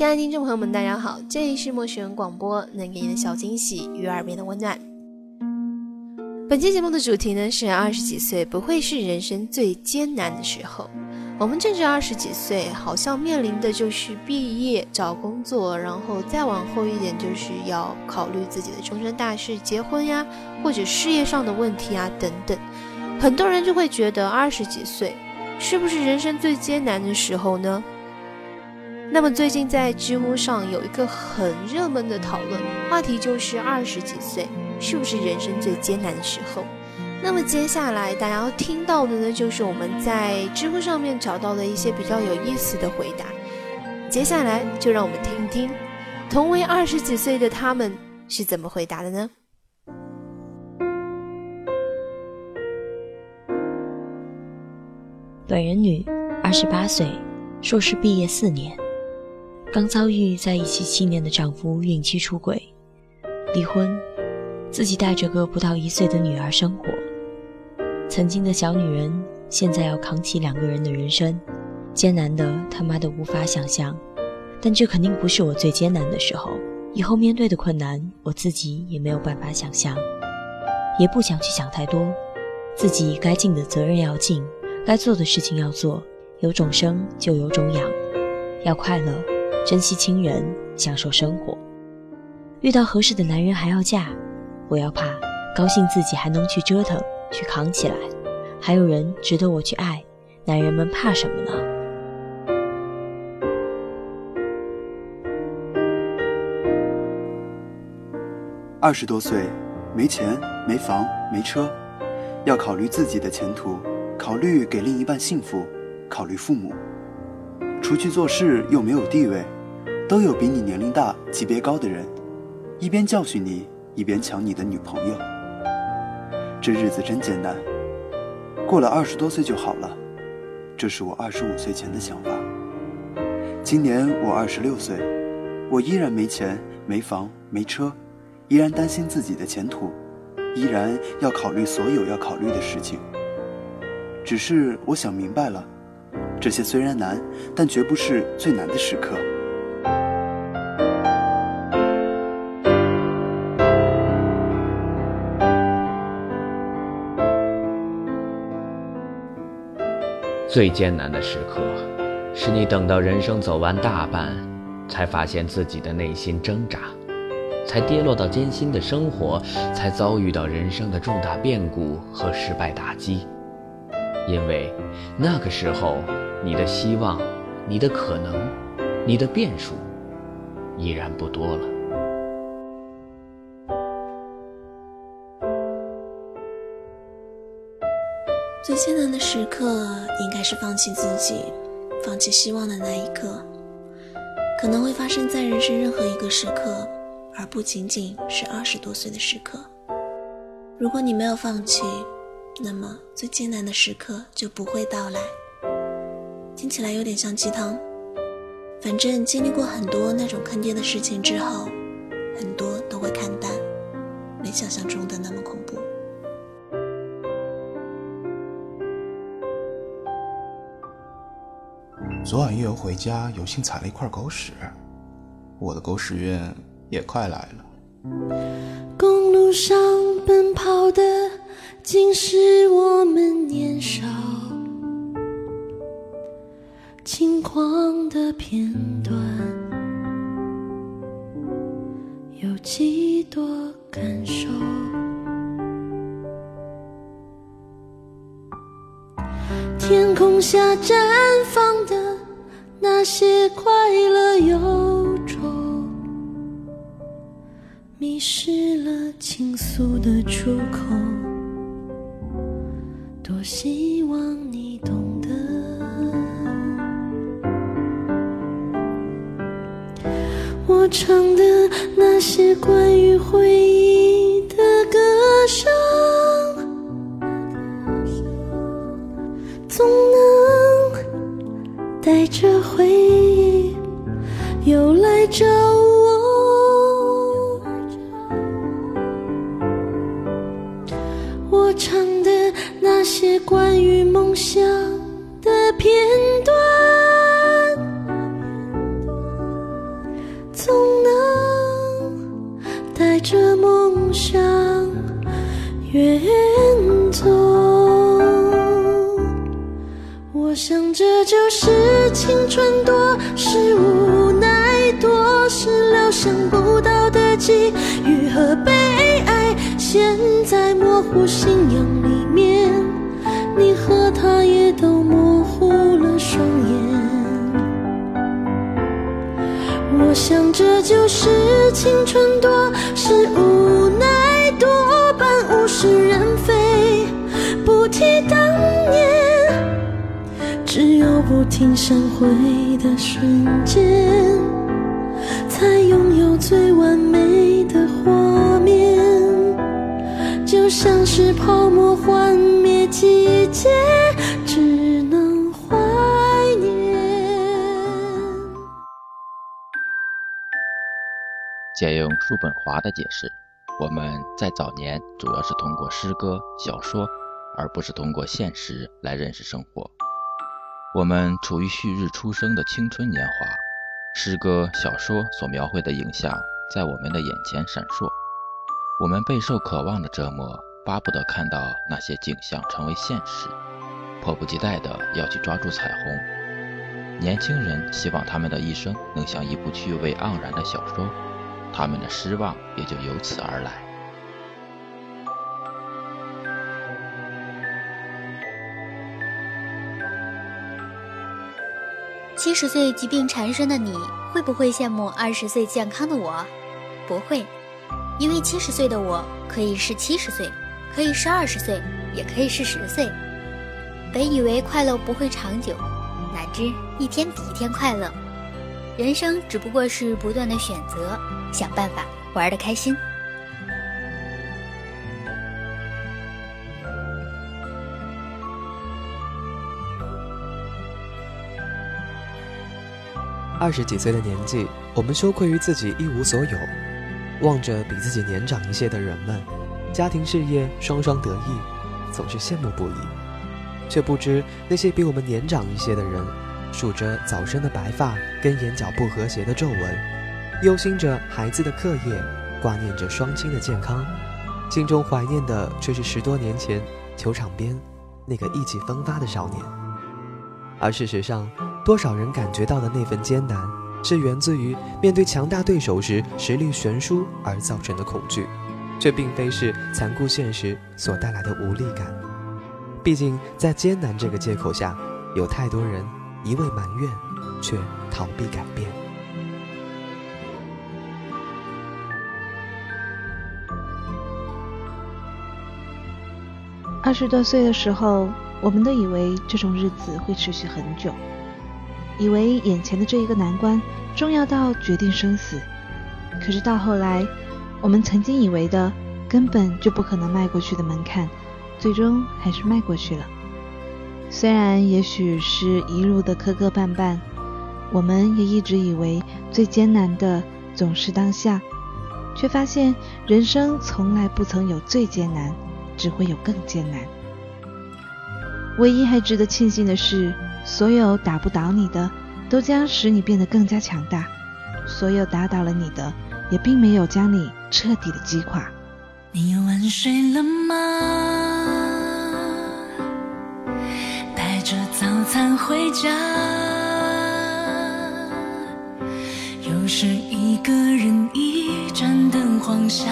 亲爱的听众朋友们，大家好，这里是陌生人广播，能给你的小惊喜与耳边的温暖。本期节目的主题呢是二十几岁不会是人生最艰难的时候。我们正值二十几岁，好像面临的就是毕业、找工作，然后再往后一点就是要考虑自己的终身大事，结婚呀，或者事业上的问题啊等等。很多人就会觉得二十几岁是不是人生最艰难的时候呢？那么最近在知乎上有一个很热门的讨论话题，就是二十几岁是不是人生最艰难的时候？那么接下来大家要听到的呢，就是我们在知乎上面找到的一些比较有意思的回答。接下来就让我们听一听，同为二十几岁的他们是怎么回答的呢？本人女，二十八岁，硕士毕业四年。刚遭遇在一起七年的丈夫孕期出轨，离婚，自己带着个不到一岁的女儿生活。曾经的小女人，现在要扛起两个人的人生，艰难的他妈的无法想象。但这肯定不是我最艰难的时候，以后面对的困难，我自己也没有办法想象，也不想去想太多。自己该尽的责任要尽，该做的事情要做，有种生就有种养，要快乐。珍惜亲人，享受生活。遇到合适的男人还要嫁，不要怕，高兴自己还能去折腾，去扛起来。还有人值得我去爱，男人们怕什么呢？二十多岁，没钱、没房、没车，要考虑自己的前途，考虑给另一半幸福，考虑父母。出去做事又没有地位，都有比你年龄大、级别高的人，一边教训你，一边抢你的女朋友。这日子真艰难。过了二十多岁就好了，这是我二十五岁前的想法。今年我二十六岁，我依然没钱、没房、没车，依然担心自己的前途，依然要考虑所有要考虑的事情。只是我想明白了。这些虽然难，但绝不是最难的时刻。最艰难的时刻，是你等到人生走完大半，才发现自己的内心挣扎，才跌落到艰辛的生活，才遭遇到人生的重大变故和失败打击。因为那个时候。你的希望，你的可能，你的变数，已然不多了。最艰难的时刻，应该是放弃自己、放弃希望的那一刻。可能会发生在人生任何一个时刻，而不仅仅是二十多岁的时刻。如果你没有放弃，那么最艰难的时刻就不会到来。听起来有点像鸡汤，反正经历过很多那种坑爹的事情之后，很多都会看淡，没想象中的那么恐怖。昨晚夜游回家，有幸踩了一块狗屎，我的狗屎运也快来了。公路上奔跑的，竟是我们年少。轻狂的片段，有几多感受？天空下绽放的那些快乐忧愁，迷失了倾诉的出口。我希望你懂得。我唱的那些关于回忆想这就是青春，多是无奈，多是料想不到的际遇和悲哀。现在模糊信仰里有不停闪回的瞬间，才拥有最完美的画面。就像是泡沫幻灭季节，只能怀念。借用叔本华的解释，我们在早年主要是通过诗歌、小说，而不是通过现实来认识生活。我们处于旭日初升的青春年华，诗歌、小说所描绘的影像在我们的眼前闪烁，我们备受渴望的折磨，巴不得看到那些景象成为现实，迫不及待地要去抓住彩虹。年轻人希望他们的一生能像一部趣味盎然的小说。他们的失望也就由此而来。七十岁疾病缠身的你，会不会羡慕二十岁健康的我？不会，因为七十岁的我可以是七十岁，可以是二十岁，也可以是十岁。本以为快乐不会长久，哪知一天比一天快乐。人生只不过是不断的选择，想办法玩得开心。二十几岁的年纪，我们羞愧于自己一无所有，望着比自己年长一些的人们，家庭事业双双得意，总是羡慕不已，却不知那些比我们年长一些的人，数着早生的白发跟眼角不和谐的皱纹，忧心着孩子的课业，挂念着双亲的健康，心中怀念的却是十多年前球场边那个意气风发的少年，而事实上。多少人感觉到的那份艰难，是源自于面对强大对手时实力悬殊而造成的恐惧，却并非是残酷现实所带来的无力感。毕竟，在艰难这个借口下，有太多人一味埋怨，却逃避改变。二十多岁的时候，我们都以为这种日子会持续很久。以为眼前的这一个难关重要到决定生死，可是到后来，我们曾经以为的根本就不可能迈过去的门槛，最终还是迈过去了。虽然也许是一路的磕磕绊绊，我们也一直以为最艰难的总是当下，却发现人生从来不曾有最艰难，只会有更艰难。唯一还值得庆幸的是。所有打不倒你的，都将使你变得更加强大；所有打倒了你的，也并没有将你彻底的击垮。你晚睡了吗？带着早餐回家，又是一个人一盏灯晃下，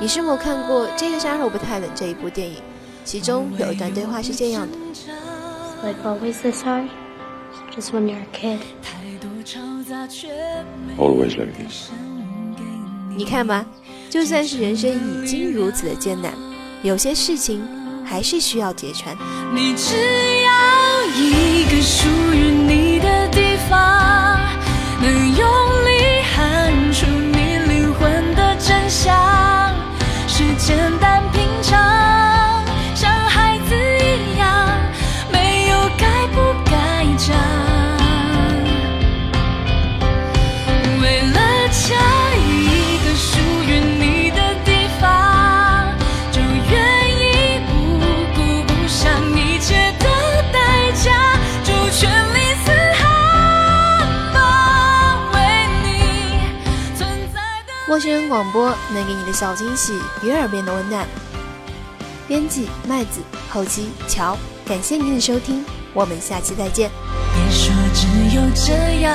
你是否看过《这个杀手不太冷》这一部电影？其中有一段对话是这样的：Like always this hard, just when you're a kid. Always like this. 你看吧，就算是人生已经如此的艰难，有些事情还是需要揭穿。你只的。陌生人广播能给你的小惊喜与耳边的温暖。编辑麦子，后期乔，感谢您的收听，我们下期再见。别说只有这样，